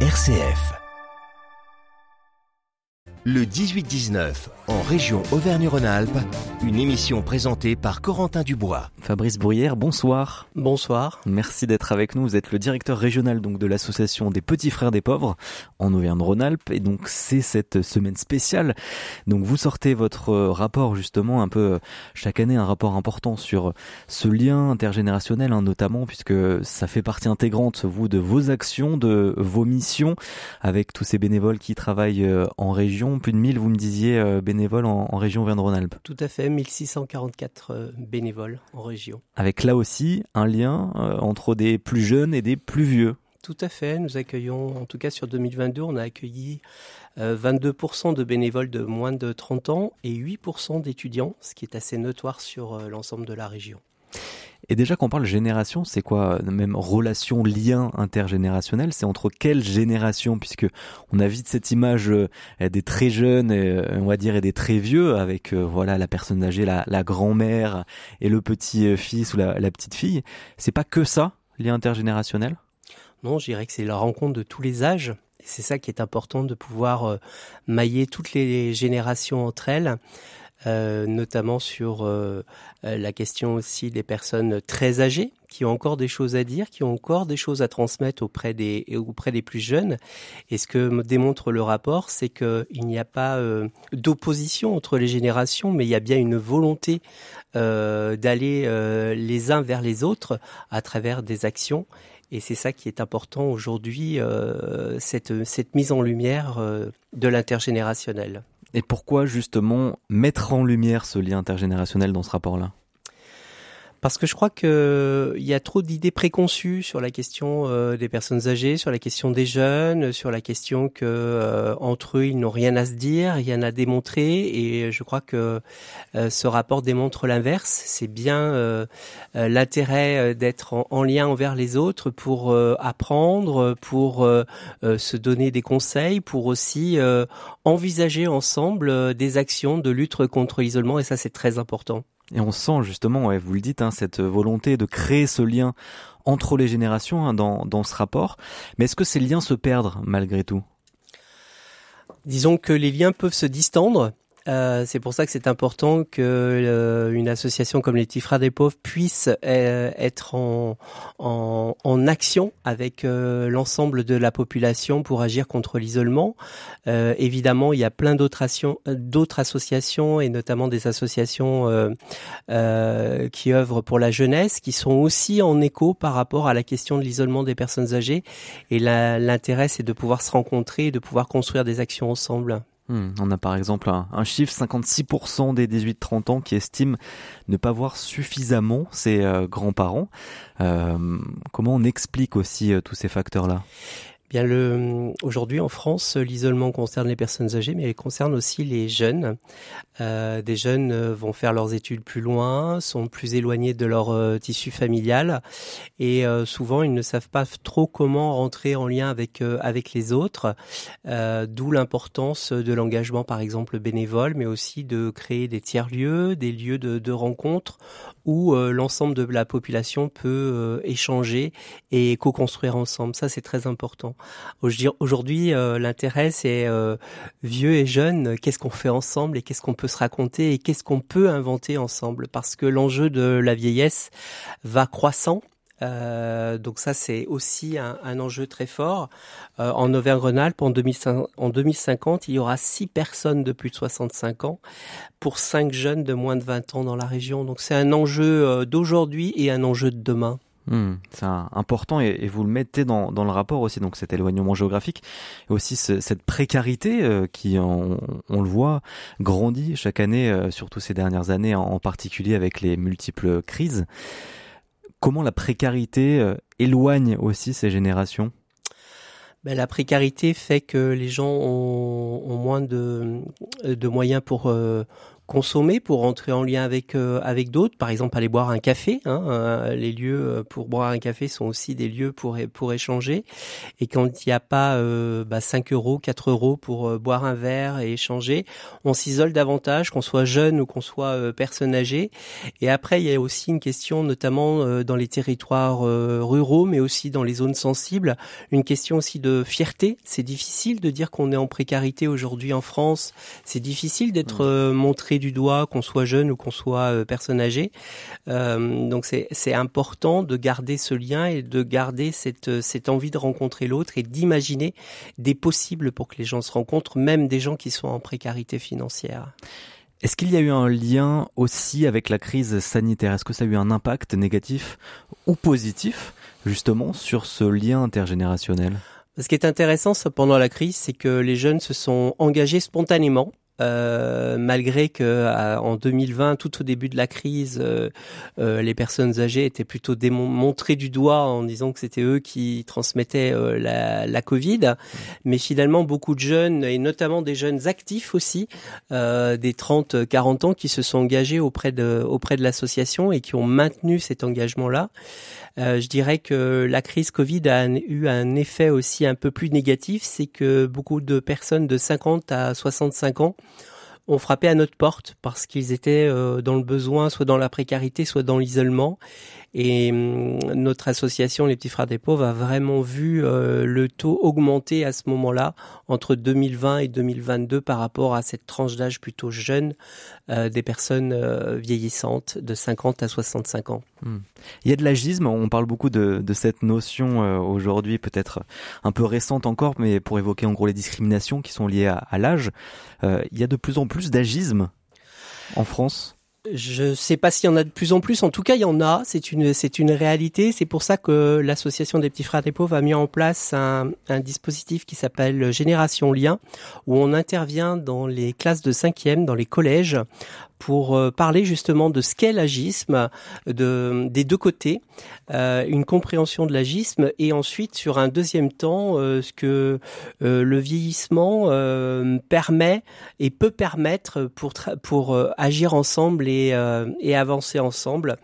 RCF. Le 18-19, en région Auvergne-Rhône-Alpes, une émission présentée par Corentin Dubois. Fabrice Bruyère, bonsoir. Bonsoir. Merci d'être avec nous. Vous êtes le directeur régional donc de l'association des Petits Frères des Pauvres en Auvergne-Rhône-Alpes et donc c'est cette semaine spéciale. Donc vous sortez votre rapport justement un peu chaque année un rapport important sur ce lien intergénérationnel hein, notamment puisque ça fait partie intégrante vous de vos actions, de vos missions avec tous ces bénévoles qui travaillent euh, en région plus de 1000, vous me disiez, euh, bénévoles en, région Auvergne-Rhône-Alpes. Tout à fait, 1644 euh, bénévoles en région. Avec là aussi un lien euh, entre des plus jeunes et des plus vieux. Tout à fait, nous accueillons, en tout cas sur 2022, on a accueilli 22% de bénévoles de moins de 30 ans et 8% d'étudiants, ce qui est assez notoire sur l'ensemble de la région. Et déjà, quand on parle génération, c'est quoi même relation, lien intergénérationnel C'est entre quelles générations Puisque on a vite cette image euh, des très jeunes, euh, on va dire, et des très vieux, avec euh, voilà la personne âgée, la, grand-mère et le petit-fils ou la, petite fille. C'est pas que ça, lien intergénérationnel? Non, je dirais que c'est la rencontre de tous les âges. C'est ça qui est important de pouvoir mailler toutes les générations entre elles. Euh, notamment sur euh, euh, la question aussi des personnes très âgées qui ont encore des choses à dire, qui ont encore des choses à transmettre auprès des auprès des plus jeunes. Et ce que démontre le rapport, c'est qu'il n'y a pas d'opposition entre les générations, mais il y a bien une volonté d'aller les uns vers les autres à travers des actions. Et c'est ça qui est important aujourd'hui, cette, cette mise en lumière de l'intergénérationnel. Et pourquoi justement mettre en lumière ce lien intergénérationnel dans ce rapport-là? Parce que je crois qu'il y a trop d'idées préconçues sur la question euh, des personnes âgées, sur la question des jeunes, sur la question que euh, entre eux ils n'ont rien à se dire, rien à démontrer. Et je crois que euh, ce rapport démontre l'inverse. C'est bien l'intérêt d'être en, en, lien envers les autres pour apprendre, pour se donner des conseils, pour aussi envisager ensemble des actions de lutte contre l'isolement. Et ça, c'est très important. Et on sent justement, ouais, vous le dites, hein, cette volonté de créer ce lien entre les générations hein, dans, dans ce rapport. Mais est-ce que ces liens se perdent malgré tout? Disons que les liens peuvent se distendre euh, c'est pour ça que c'est important que euh, une association comme les Tifras des pauvres puisse euh, être en, action avec l'ensemble de la population pour agir contre l'isolement. évidemment, il y a plein d'autres associations et notamment des associations qui œuvrent pour la jeunesse, qui sont aussi en écho par rapport à la question de l'isolement des personnes âgées. Et l'intérêt, c'est de pouvoir se rencontrer et de pouvoir construire des actions ensemble. Hmm, on a par exemple un, chiffre 56% des 18-30 ans qui estiment ne pas voir suffisamment ses euh, grands-parents. Euh, comment on explique aussi euh, tous ces facteurs-là? Bien, le, aujourd'hui en France, l'isolement concerne les personnes âgées, mais il concerne aussi les jeunes. Euh, des jeunes euh, vont faire leurs études plus loin, sont plus éloignés de leur euh, tissu familial, et euh, souvent ils ne savent pas trop comment rentrer en lien avec avec les autres. D'où l'importance de l'engagement, par exemple bénévole, mais aussi de créer des tiers lieux, des lieux de, de rencontre où l'ensemble de la population peut échanger et co-construire ensemble. Ça, c'est très important. Aujourd'hui, euh, l'intérêt, c'est euh, vieux et jeune, qu'est-ce qu'on fait ensemble et qu'est-ce qu'on peut se raconter et qu'est-ce qu'on peut inventer ensemble? Parce que l'enjeu de la vieillesse va croissant. Euh, donc ça, c'est aussi un, enjeu très fort. en Auvergne-Rhône-Alpes, en, 2050, il y aura 6 personnes de plus de 65 ans pour 5 jeunes de moins de 20 ans dans la région. Donc c'est un enjeu d'aujourd'hui et un enjeu de demain. Hmm, c'est important et, vous le mettez dans, dans, le rapport aussi, donc cet éloignement géographique et aussi cette précarité euh, qui, on, le voit, grandit chaque année, euh, surtout ces dernières années, en, particulier avec les multiples crises. Comment la précarité euh, éloigne aussi ces générations? Ben, la précarité fait que les gens ont, ont moins de, de moyens pour consommer, pour rentrer en lien avec avec d'autres. Par exemple, aller boire un café. Hein, les lieux pour boire un café sont aussi des lieux pour pour échanger. Et quand il n'y a pas bah, 5 euros, 4 euros pour boire un verre et échanger, on s'isole davantage, qu'on soit jeune ou qu'on soit personne âgée. Et après, il y a aussi une question, notamment dans les territoires ruraux, mais aussi dans les zones sensibles, une question aussi de fierté. C'est difficile de dire qu'on est en précarité aujourd'hui en France. C'est difficile d'être mmh. Euh, du doigt, qu'on soit jeune ou qu'on soit euh, personne âgée. Euh, donc c'est important de garder ce lien et de garder cette, cette envie de rencontrer l'autre et d'imaginer des possibles pour que les gens se rencontrent, même des gens qui sont en précarité financière. Est-ce qu'il y a eu un lien aussi avec la crise sanitaire? Est-ce que ça a eu un impact négatif ou positif justement sur ce lien intergénérationnel? Ce qui est intéressant pendant la crise, c'est que les jeunes se sont engagés spontanément euh, malgré que en 2020, tout au début de la crise, euh, euh, les personnes âgées étaient plutôt montrées du doigt en disant que c'était eux qui transmettaient la, la, Covid. Mais finalement, beaucoup de jeunes, et notamment des jeunes actifs aussi, des 30-40 ans, qui se sont engagés auprès de, auprès de l'association et qui ont maintenu cet engagement-là. je dirais que la crise Covid a eu un effet aussi un peu plus négatif, c'est que beaucoup de personnes de 50 à 65 ans ont frappé à notre porte parce qu'ils étaient euh, dans le besoin, soit dans la précarité, soit dans l'isolement. Et hum, notre association, les petits frères des pauvres, a vraiment vu euh, le taux augmenter à ce moment-là, entre 2020 et 2022, par rapport à cette tranche d'âge plutôt jeune euh, des personnes euh, vieillissantes de 50 à 65 ans. Hmm. Il y a de l'agisme, on parle beaucoup de, cette notion aujourd'hui, peut-être un peu récente encore, mais pour évoquer en gros les discriminations qui sont liées à l'âge. il y a de plus en plus d'agisme en France? Je sais pas s'il y en a de plus en plus. En tout cas, il y en a. C'est une, c'est une réalité. C'est pour ça que l'association des petits frères des pauvres a mis en place un, un dispositif qui s'appelle Génération Lien, où on intervient dans les classes de cinquième, dans les collèges, pour euh, parler justement de ce qu'est l'agisme de, des deux côtés, euh, une compréhension de l'agisme et ensuite sur un deuxième temps euh, ce que le vieillissement permet et peut permettre pour, pour agir ensemble et, et avancer ensemble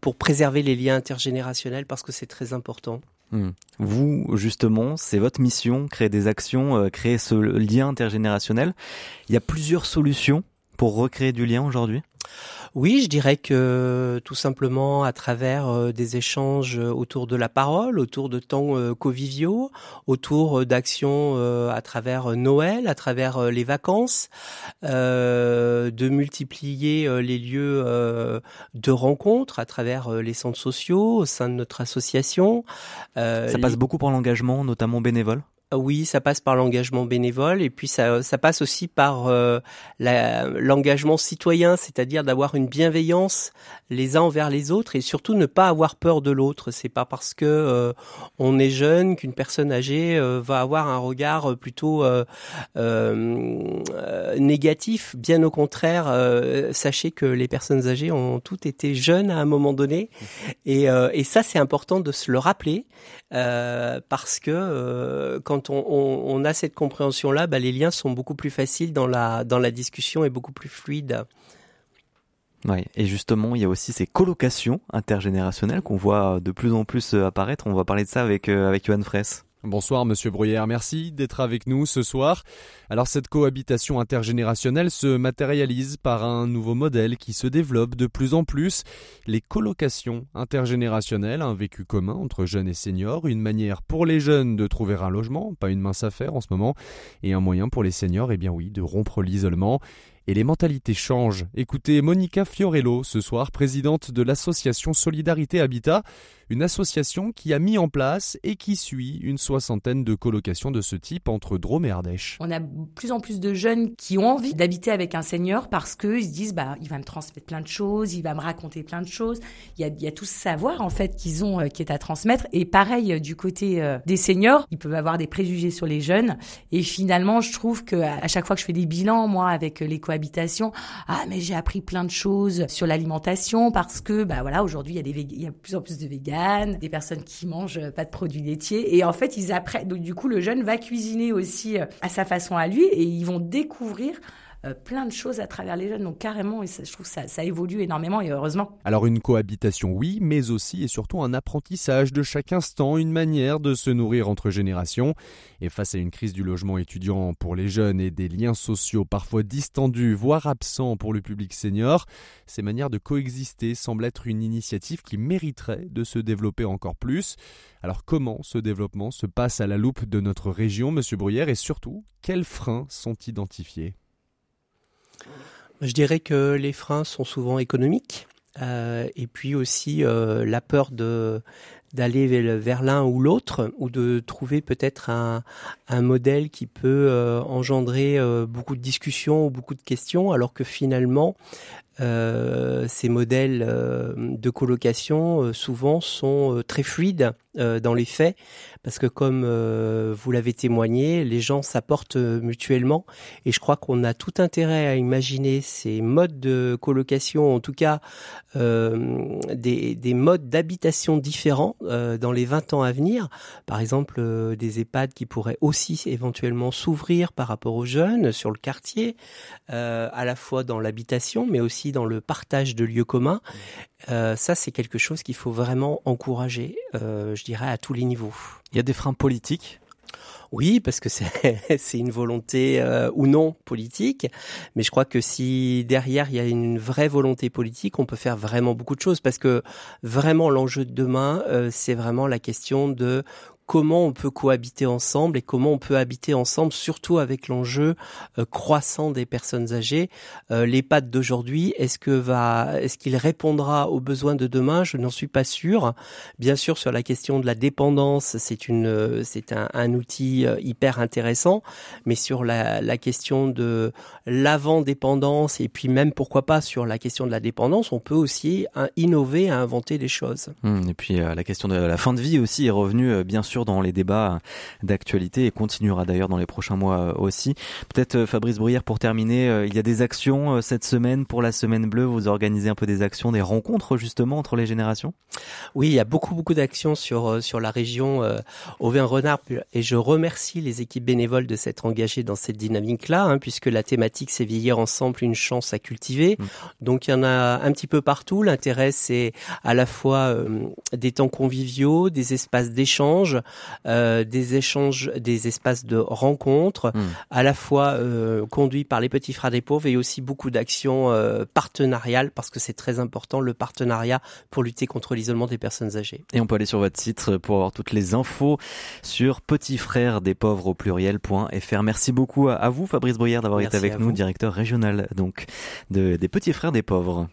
pour préserver les liens intergénérationnels parce que c'est très important. Hmm. Vous, justement, c'est votre mission, créer des actions, créer ce lien intergénérationnel. Il y a plusieurs solutions pour recréer du lien aujourd'hui? Oui, je dirais que tout simplement à travers euh, des échanges autour de la parole, autour de temps euh, conviviaux, autour d'actions euh, à travers Noël, à travers les vacances, de multiplier les lieux de rencontres à travers les centres sociaux au sein de notre association. Ça passe beaucoup par l'engagement, notamment bénévole? Oui, ça passe par l'engagement bénévole et puis ça, ça passe aussi par euh, l'engagement citoyen, c'est-à-dire d'avoir une bienveillance les uns envers les autres et surtout ne pas avoir peur de l'autre. C'est pas parce que euh, on est jeune qu'une personne âgée euh, va avoir un regard plutôt négatif. Bien au contraire, sachez que les personnes âgées ont toutes été jeunes à un moment donné et, et ça c'est important de se le rappeler parce que quand quand on, a cette compréhension-là, bah, les liens sont beaucoup plus faciles dans la, dans la discussion et beaucoup plus fluides. Oui, et justement, il y a aussi ces colocations intergénérationnelles qu'on voit de plus en plus euh, apparaître. On va parler de ça avec, euh, avec Johan Fraisse. Bonsoir Monsieur Bruyère, merci d'être avec nous ce soir. Alors cette cohabitation intergénérationnelle se matérialise par un nouveau modèle qui se développe de plus en plus, les colocations intergénérationnelles, un vécu commun entre jeunes et seniors, une manière pour les jeunes de trouver un logement, pas une mince affaire en ce moment, et un moyen pour les seniors, eh bien oui, de rompre l'isolement et les mentalités changent. Écoutez Monica Fiorello ce soir, présidente de l'association Solidarité Habitat, une association qui a mis en place et qui suit une soixantaine de colocations de ce type entre Drôme et Ardèche. On a plus en plus de jeunes qui ont envie d'habiter avec un senior parce qu'ils se disent bah il va me transmettre plein de choses, il va me raconter plein de choses. Il y a, tout ce savoir en fait qu'ils ont euh, qui est à transmettre. Et pareil euh, du côté euh, des seniors, ils peuvent avoir des préjugés sur les jeunes. Et finalement, je trouve que à chaque fois que je fais des bilans moi avec les ah mais j'ai appris plein de choses sur l'alimentation parce que bah voilà aujourd'hui il y a des il y a de plus en plus de véganes des personnes qui mangent pas de produits laitiers. Et en fait, ils apprennent. Donc, du coup, le jeune va cuisiner aussi euh, à sa façon à lui et ils vont découvrir plein de choses à travers les jeunes. Donc carrément, et je trouve que ça, ça évolue énormément et heureusement. Alors une cohabitation, oui, mais aussi et surtout un apprentissage de chaque instant, une manière de se nourrir entre générations. Et face à une crise du logement étudiant pour les jeunes et des liens sociaux parfois distendus, voire absents pour le public senior, ces manières de coexister semblent être une initiative qui mériterait de se développer encore plus. Alors comment ce développement se passe à la loupe de notre région, Monsieur Bruyère, et surtout, quels freins sont identifiés? Je dirais que les freins sont souvent économiques. Euh, et puis aussi euh, la peur de d'aller vers l'un ou l'autre ou de trouver peut-être un, un, modèle qui peut euh, engendrer beaucoup de discussions ou beaucoup de questions alors que finalement euh, ces modèles euh, de colocation euh, souvent sont très fluides dans les faits parce que comme vous l'avez témoigné, les gens s'apportent mutuellement et je crois qu'on a tout intérêt à imaginer ces modes de colocation, en tout cas des, des, modes d'habitation différents dans les 20 ans à venir. Par exemple, des EHPAD qui pourraient aussi éventuellement s'ouvrir par rapport aux jeunes sur le quartier, à la fois dans l'habitation mais aussi dans le partage de lieux communs. Euh, ça, c'est quelque chose qu'il faut vraiment encourager, euh, je dirais, à tous les niveaux. Il y a des freins politiques? Oui, parce que c'est une volonté euh, ou non politique, mais je crois que si derrière il y a une vraie volonté politique, on peut faire vraiment beaucoup de choses, parce que vraiment l'enjeu de demain, c'est vraiment la question de comment on peut cohabiter ensemble et comment on peut habiter ensemble, surtout avec l'enjeu euh, croissant des personnes âgées. Euh, L'EHPAD d'aujourd'hui, est-ce que va, est-ce qu'il répondra aux besoins de demain? Je n'en suis pas sûr. Bien sûr, sur la question de la dépendance, c'est une, c'est un, outil euh, hyper intéressant, mais sur la, question de l'avant-dépendance et puis même pourquoi pas sur la question de la dépendance, on peut aussi hein, innover, inventer des choses. Hum, et puis la question de la fin de vie aussi est revenue, bien sûr dans les débats d'actualité et continuera d'ailleurs dans les prochains mois euh, aussi. Peut-être euh, Fabrice Bruyère pour terminer, euh, il y a des actions cette semaine pour la semaine bleue, vous organisez un peu des actions, des rencontres justement entre les générations? Oui, il y a beaucoup beaucoup d'actions sur sur la région Auvergne-Renard et je remercie les équipes bénévoles de s'être engagées dans cette dynamique-là hein, puisque la thématique c'est vieillir ensemble une chance à cultiver. Mmh. Donc il y en a un petit peu partout, l'intérêt c'est à la fois des temps conviviaux, des espaces d'échange, euh, des échanges, des espaces de rencontres, hmm. à la fois euh, conduits par les petits frères des pauvres et aussi beaucoup d'actions euh, partenariales parce que c'est très important le partenariat pour lutter contre l'isolement des personnes âgées. Et on peut aller sur votre site pour avoir toutes les infos sur petits frères des pauvres au pluriel.fr. Merci beaucoup à vous Fabrice Bruyère d'avoir été avec nous, directeur régional donc de, des petits frères des pauvres.